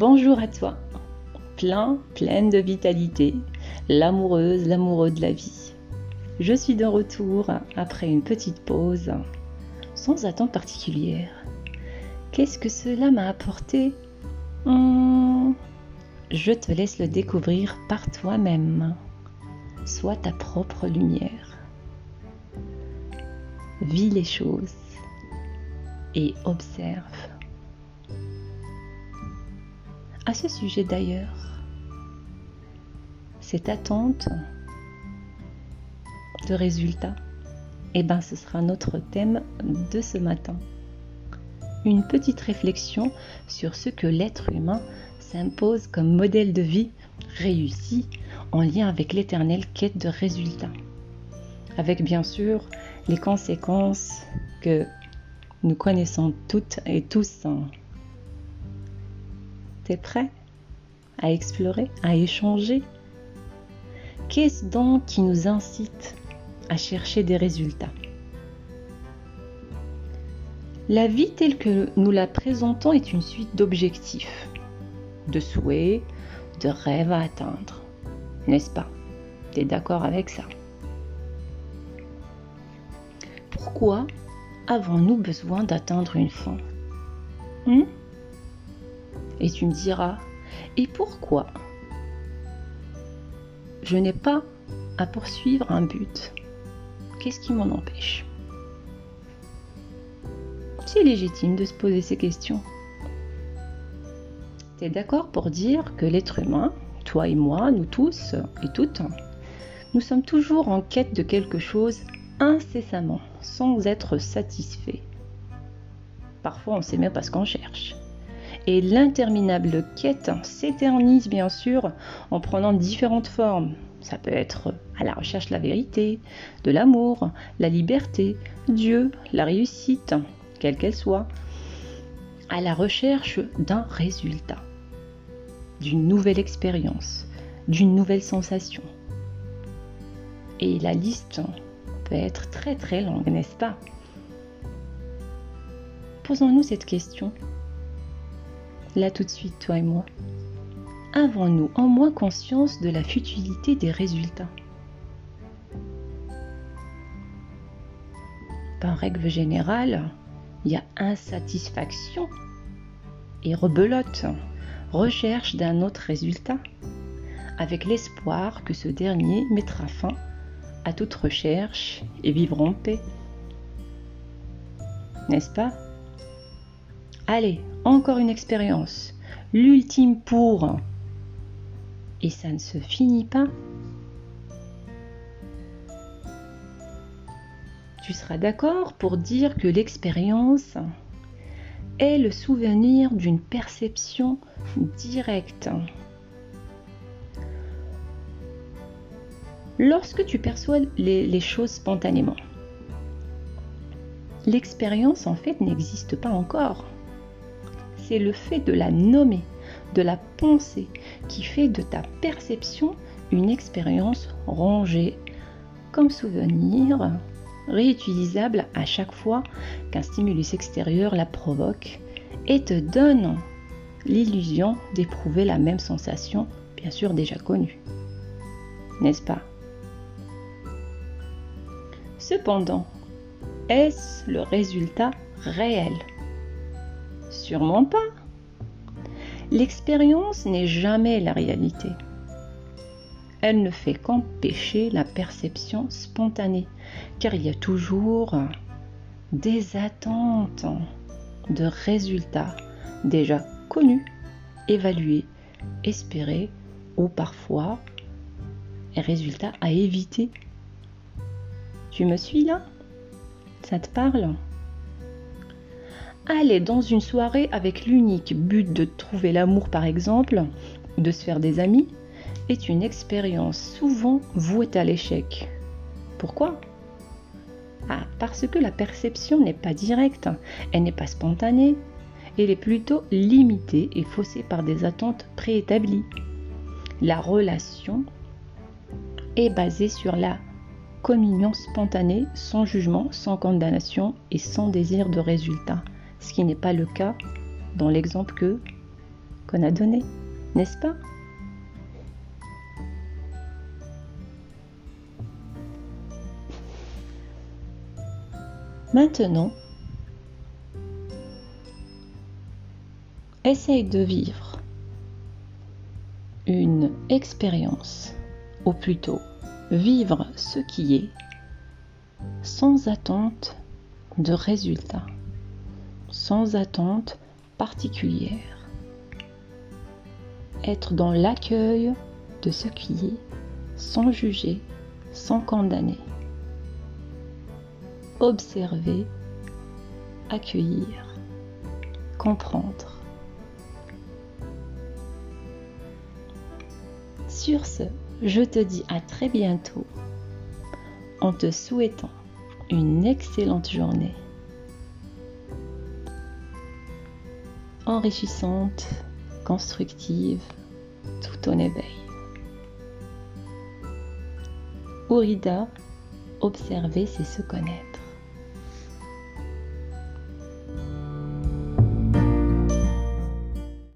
Bonjour à toi, plein, pleine de vitalité, l'amoureuse, l'amoureux de la vie. Je suis de retour après une petite pause, sans attente particulière. Qu'est-ce que cela m'a apporté? Hmm, Je te laisse le découvrir par toi-même. Sois ta propre lumière. Vis les choses et observe. À ce sujet d'ailleurs, cette attente de résultats, eh ben, ce sera notre thème de ce matin. Une petite réflexion sur ce que l'être humain s'impose comme modèle de vie réussi en lien avec l'éternelle quête de résultats. Avec bien sûr les conséquences que nous connaissons toutes et tous. T'es prêt à explorer, à échanger. Qu'est-ce donc qui nous incite à chercher des résultats? La vie telle que nous la présentons est une suite d'objectifs, de souhaits, de rêves à atteindre. N'est-ce pas? T'es d'accord avec ça? Pourquoi avons-nous besoin d'atteindre une fin? Hmm? Et tu me diras, et pourquoi je n'ai pas à poursuivre un but? Qu'est-ce qui m'en empêche? C'est légitime de se poser ces questions. Tu es d'accord pour dire que l'être humain, toi et moi, nous tous et toutes, nous sommes toujours en quête de quelque chose incessamment, sans être satisfait. Parfois, on ne sait même pas ce qu'on cherche. Et l'interminable quête s'éternise bien sûr en prenant différentes formes. Ça peut être à la recherche de la vérité, de l'amour, la liberté, Dieu, la réussite, quelle qu'elle soit, à la recherche d'un résultat, d'une nouvelle expérience, d'une nouvelle sensation. Et la liste être très très longue, n'est-ce pas? Posons-nous cette question. Là tout de suite, toi et moi. Avons-nous en moins conscience de la futilité des résultats? Par règle générale, il y a insatisfaction et rebelote, recherche d'un autre résultat, avec l'espoir que ce dernier mettra fin à toute recherche et vivre en paix. N'est-ce pas? Allez, encore une expérience. L'ultime pour. Et ça ne se finit pas. Tu seras d'accord pour dire que l'expérience est le souvenir d'une perception directe lorsque tu perçois les, choses spontanément. L'expérience en fait n'existe pas encore. C'est le fait de la nommer, de la penser, qui fait de ta perception une expérience rangée comme souvenir, réutilisable à chaque fois qu'un stimulus extérieur la provoque et te donne l'illusion d'éprouver la même sensation, bien sûr déjà connue. N'est-ce pas? Cependant, est-ce le résultat réel? Sûrement pas. L'expérience n'est jamais la réalité. Elle ne fait qu'empêcher la perception spontanée, car il y a toujours des attentes de résultats déjà connus, évalués, espérés ou parfois résultats à éviter tu me suis là? Ça te parle? Aller dans une soirée avec l'unique but de trouver l'amour par exemple, ou de se faire des amis, est une expérience souvent vouée à l'échec. Pourquoi? Ah, parce que la perception n'est pas directe, elle n'est pas spontanée, elle est plutôt limitée et faussée par des attentes préétablies. La relation est basée sur la communion spontanée, sans jugement, sans condamnation et sans désir de résultat, ce qui n'est pas le cas dans l'exemple qu'on a donné, n'est-ce pas? Maintenant, essaye de vivre une expérience, ou plutôt vivre ce qui est, sans attente de résultat, sans attente particulière. Être dans l'accueil de ce qui est, sans juger, sans condamner observer, accueillir, comprendre. Sur ce, je te dis à très bientôt en te souhaitant une excellente journée, enrichissante, constructive, tout en éveil. Ourida, observer c'est se connaître.